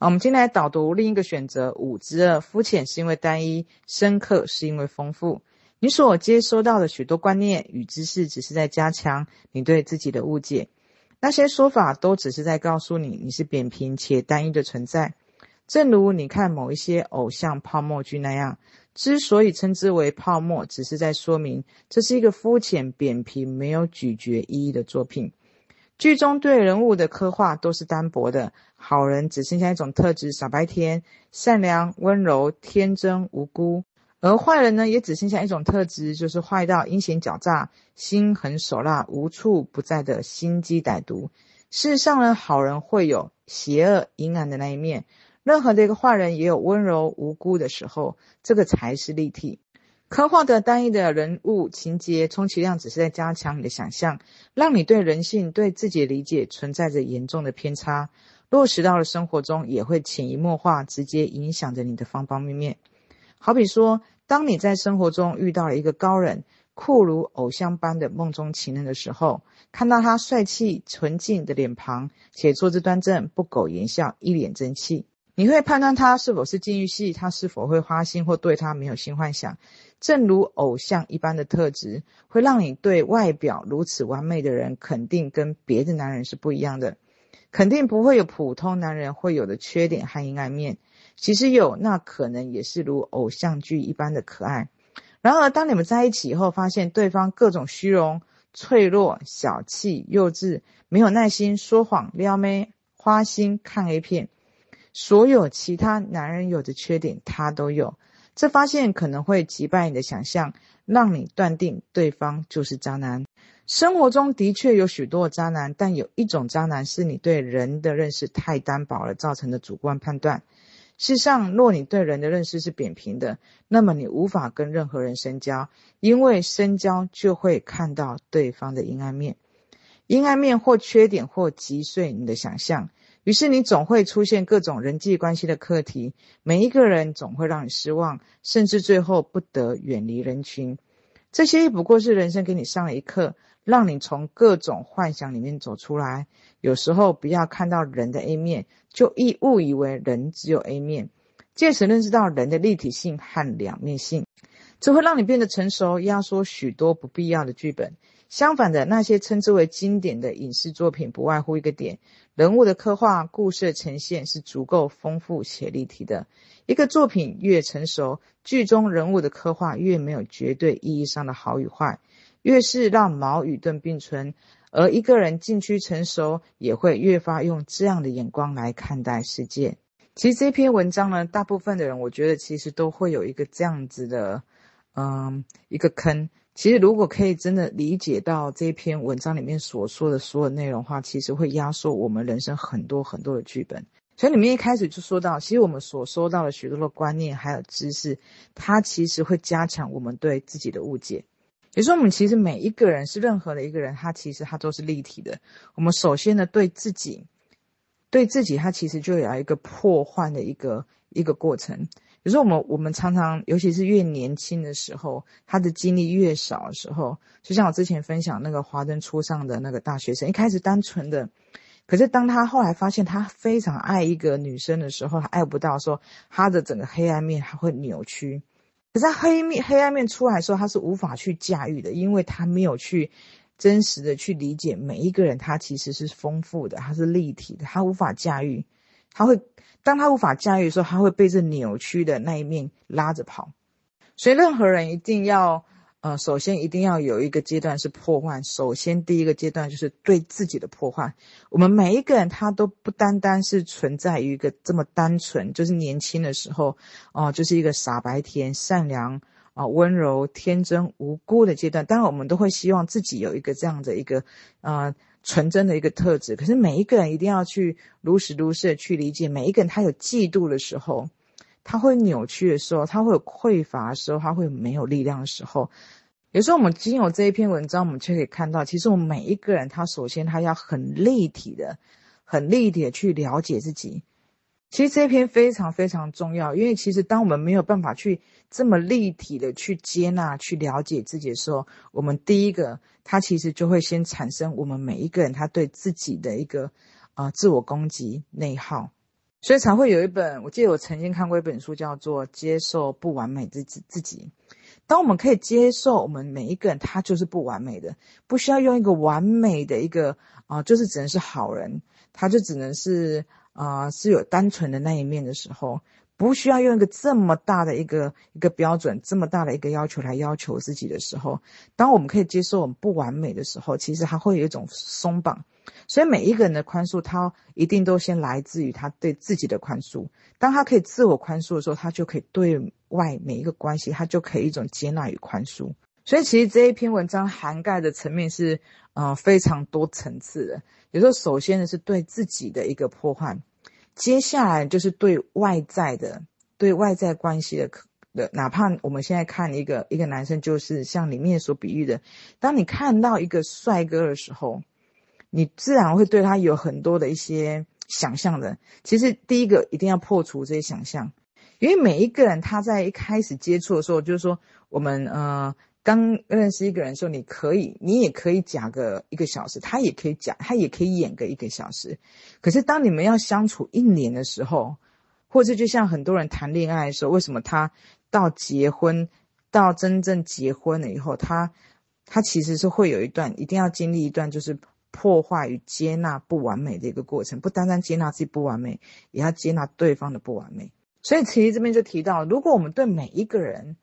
好，我们今天来导读另一个选择五之二：肤浅是因为单一，深刻是因为丰富。你所接收到的许多观念与知识，只是在加强你对自己的误解。那些说法都只是在告诉你，你是扁平且单一的存在。正如你看某一些偶像泡沫剧那样，之所以称之为泡沫，只是在说明这是一个肤浅、扁平、没有咀嚼意义的作品。剧中对人物的刻画都是单薄的，好人只剩下一种特质：傻白甜、善良、温柔、天真、无辜。而坏人呢，也只剩下一种特质，就是坏到阴险狡诈、心狠手辣、无处不在的心机歹毒。事实上呢，好人会有邪恶阴暗的那一面，任何的一个坏人也有温柔无辜的时候，这个才是立体。刻画的单一的人物情节，充其量只是在加强你的想象，让你对人性、对自己的理解存在着严重的偏差。落实到了生活中，也会潜移默化，直接影响着你的方方面面。好比说，当你在生活中遇到了一个高冷、酷如偶像般的梦中情人的时候，看到他帅气纯净的脸庞，且坐姿端正、不苟言笑、一脸正气，你会判断他是否是禁欲系，他是否会花心或对他没有性幻想。正如偶像一般的特质，会让你对外表如此完美的人肯定跟别的男人是不一样的，肯定不会有普通男人会有的缺点和阴暗面。其实有，那可能也是如偶像剧一般的可爱。然而，当你们在一起以后，发现对方各种虚荣、脆弱、小气、幼稚、没有耐心、说谎、撩妹、花心、看 A 片，所有其他男人有的缺点，他都有。这发现可能会击败你的想象，让你断定对方就是渣男。生活中的确有许多渣男，但有一种渣男是你对人的认识太单薄了造成的主观判断。事实上，若你对人的认识是扁平的，那么你无法跟任何人深交，因为深交就会看到对方的阴暗面，阴暗面或缺点或击碎你的想象，于是你总会出现各种人际关系的课题，每一个人总会让你失望，甚至最后不得远离人群。这些不过是人生给你上了一课，让你从各种幻想里面走出来。有时候不要看到人的 A 面，就一误以为人只有 A 面，借此认识到人的立体性和两面性，这会让你变得成熟，压缩许多不必要的剧本。相反的，那些称之为经典的影视作品，不外乎一个点：人物的刻画、故事的呈现是足够丰富且立体的。一个作品越成熟，剧中人物的刻画越没有绝对意义上的好与坏，越是让矛与盾并存。而一个人渐趋成熟，也会越发用这样的眼光来看待世界。其实这篇文章呢，大部分的人我觉得其实都会有一个这样子的，嗯，一个坑。其实如果可以真的理解到这篇文章里面所说的所有内容的话，其实会压缩我们人生很多很多的剧本。所以里面一开始就说到，其实我们所收到的许多的观念还有知识，它其实会加强我们对自己的误解。也说，我们其实每一个人是任何的一个人，他其实他都是立体的。我们首先呢，对自己，对自己，他其实就有一个破坏的一个一个过程。可是，我们我们常常，尤其是越年轻的时候，他的经历越少的时候，就像我之前分享那个华灯初上的那个大学生，一开始单纯的，可是当他后来发现他非常爱一个女生的时候，他爱不到说他的整个黑暗面还会扭曲。可是他黑面黑暗面出来的时候，他是无法去驾驭的，因为他没有去真实的去理解每一个人，他其实是丰富的，他是立体的，他无法驾驭，他会当他无法驾驭的时候，他会被这扭曲的那一面拉着跑，所以任何人一定要。呃，首先一定要有一个阶段是破坏。首先，第一个阶段就是对自己的破坏。我们每一个人，他都不单单是存在于一个这么单纯，就是年轻的时候，哦、就是一个傻白甜、善良啊、温柔、天真、无辜的阶段。当然，我们都会希望自己有一个这样的一个呃纯真的一个特质。可是，每一个人一定要去如实如是的去理解，每一个人他有嫉妒的时候。他会扭曲的时候，他会有匮乏的时候，他会没有力量的时候。有时候我们经由这一篇文章，我们就可以看到，其实我们每一个人，他首先他要很立体的、很立体的去了解自己。其实这篇非常非常重要，因为其实当我们没有办法去这么立体的去接纳、去了解自己的时候，我们第一个，它其实就会先产生我们每一个人他对自己的一个啊、呃、自我攻击、内耗。所以才会有一本，我记得我曾经看过一本书，叫做《接受不完美自自自己》。当我们可以接受我们每一个人，他就是不完美的，不需要用一个完美的一个啊、就是只能是好人，他就只能是啊、是有单纯的那一面的时候。不需要用一个这么大的一个一个标准，这么大的一个要求来要求自己的时候，当我们可以接受我们不完美的时候，其实还会有一种松绑。所以每一个人的宽恕，他一定都先来自于他对自己的宽恕。当他可以自我宽恕的时候，他就可以对外每一个关系，他就可以一种接纳与宽恕。所以其实这一篇文章涵盖的层面是，呃，非常多层次的。有时候，首先呢是对自己的一个破坏。接下来就是对外在的、对外在关系的的，哪怕我们现在看一个一个男生，就是像里面所比喻的，当你看到一个帅哥的时候，你自然会对他有很多的一些想象的。其实第一个一定要破除这些想象，因为每一个人他在一开始接触的时候，就是说我们呃。刚认识一个人的时候，你可以，你也可以假个一个小时，他也可以假，他也可以演个一个小时。可是当你们要相处一年的时候，或者就像很多人谈恋爱的时候，为什么他到结婚，到真正结婚了以后，他他其实是会有一段，一定要经历一段，就是破坏与接纳不完美的一个过程。不单单接纳自己不完美，也要接纳对方的不完美。所以其实这边就提到，如果我们对每一个人，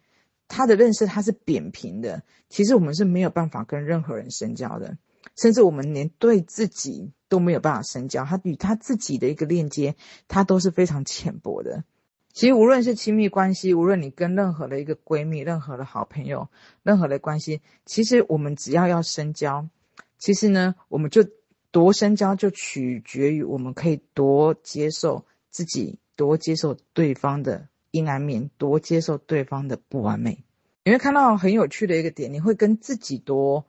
他的认识他是扁平的，其实我们是没有办法跟任何人深交的，甚至我们连对自己都没有办法深交。他与他自己的一个链接，他都是非常浅薄的。其实无论是亲密关系，无论你跟任何的一个闺蜜、任何的好朋友、任何的关系，其实我们只要要深交，其实呢，我们就多深交就取决于我们可以多接受自己，多接受对方的。阴暗面，多接受对方的不完美，你会看到很有趣的一个点，你会跟自己多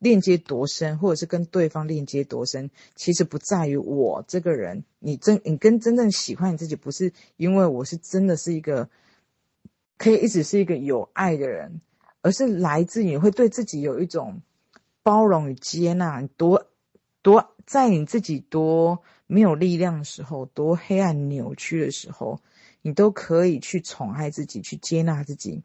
链接多深，或者是跟对方链接多深，其实不在于我这个人，你真你跟真正喜欢你自己，不是因为我是真的是一个可以一直是一个有爱的人，而是来自你会对自己有一种包容与接纳，多多在你自己多没有力量的时候，多黑暗扭曲的时候。你都可以去宠爱自己，去接纳自己。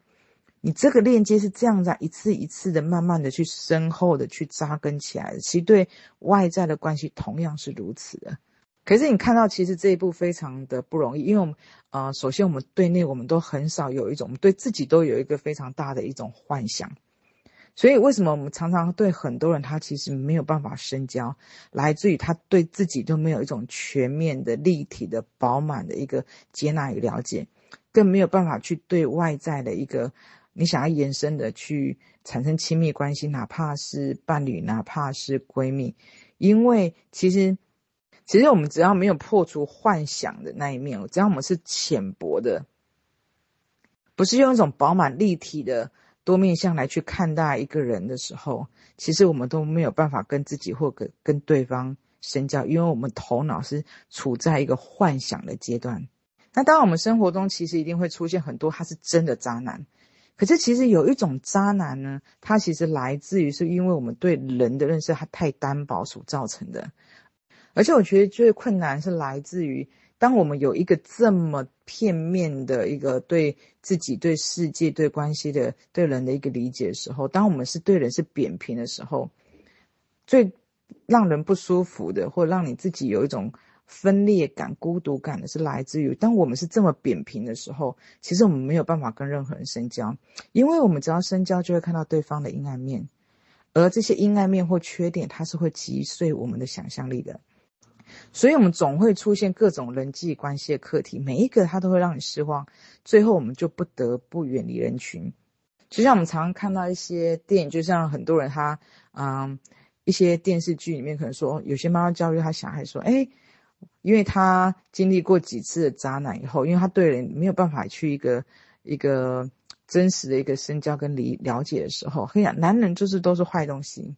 你这个链接是这样在一次一次的、慢慢的去深厚的去扎根起来的。其实对外在的关系同样是如此的。可是你看到，其实这一步非常的不容易，因为我们，呃，首先我们对内我们都很少有一种，我们对自己都有一个非常大的一种幻想。所以，为什么我们常常对很多人，他其实没有办法深交，来自于他对自己都没有一种全面的、立体的、饱满的一个接纳与了解，更没有办法去对外在的一个你想要延伸的去产生亲密关系，哪怕是伴侣，哪怕是闺蜜，因为其实，其实我们只要没有破除幻想的那一面，只要我们是浅薄的，不是用一种饱满立体的。多面向来去看待一个人的时候，其实我们都没有办法跟自己或跟跟对方深交，因为我们头脑是处在一个幻想的阶段。那当然，我们生活中其实一定会出现很多他是真的渣男，可是其实有一种渣男呢，他其实来自于是因为我们对人的认识他太单薄所造成的，而且我觉得最困难是来自于。当我们有一个这么片面的一个对自己、对世界、对关系的、对人的一个理解的时候，当我们是对人是扁平的时候，最让人不舒服的，或让你自己有一种分裂感、孤独感的是来自于，当我们是这么扁平的时候，其实我们没有办法跟任何人深交，因为我们只要深交，就会看到对方的阴暗面，而这些阴暗面或缺点，它是会击碎我们的想象力的。所以，我们总会出现各种人际关系的课题，每一个他都会让你失望，最后我们就不得不远离人群。就像我们常常看到一些电影，就像很多人他，嗯，一些电视剧里面可能说，有些妈妈教育他小孩说，哎，因为他经历过几次的渣男以后，因为他对人没有办法去一个一个真实的一个深交跟理了解的时候，嘿呀，男人就是都是坏东西。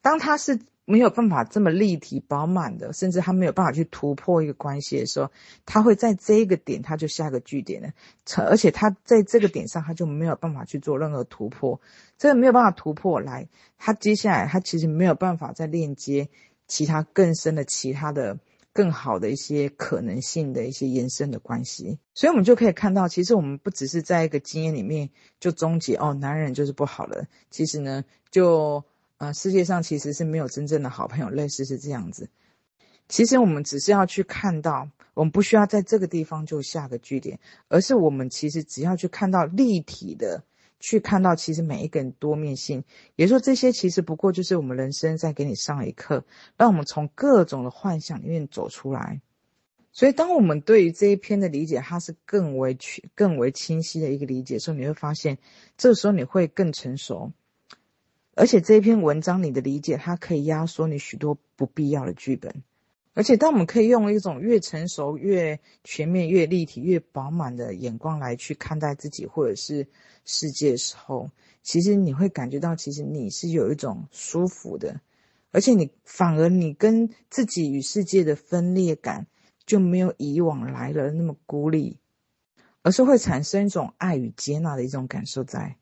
当他是。没有办法这么立体饱满的，甚至他没有办法去突破一个关系的时候，他会在这一个点他就下个句点了，而且他在这个点上他就没有办法去做任何突破，这个没有办法突破来，他接下来他其实没有办法再链接其他更深的其他的更好的一些可能性的一些延伸的关系。所以，我们就可以看到，其实我们不只是在一个经验里面就终结哦，男人就是不好了。其实呢，就呃，世界上其实是没有真正的好朋友，类似是这样子。其实我们只是要去看到，我们不需要在这个地方就下个句点，而是我们其实只要去看到立体的。去看到其实每一个人多面性，也就是说这些其实不过就是我们人生在给你上一课，让我们从各种的幻想里面走出来。所以，当我们对于这一篇的理解，它是更为、更为清晰的一个理解的时候，你会发现，这时候你会更成熟，而且这篇文章你的理解，它可以压缩你许多不必要的剧本。而且，当我们可以用一种越成熟、越全面、越立体、越饱满的眼光来去看待自己或者是世界的时候，其实你会感觉到，其实你是有一种舒服的，而且你反而你跟自己与世界的分裂感就没有以往来了那么孤立，而是会产生一种爱与接纳的一种感受在。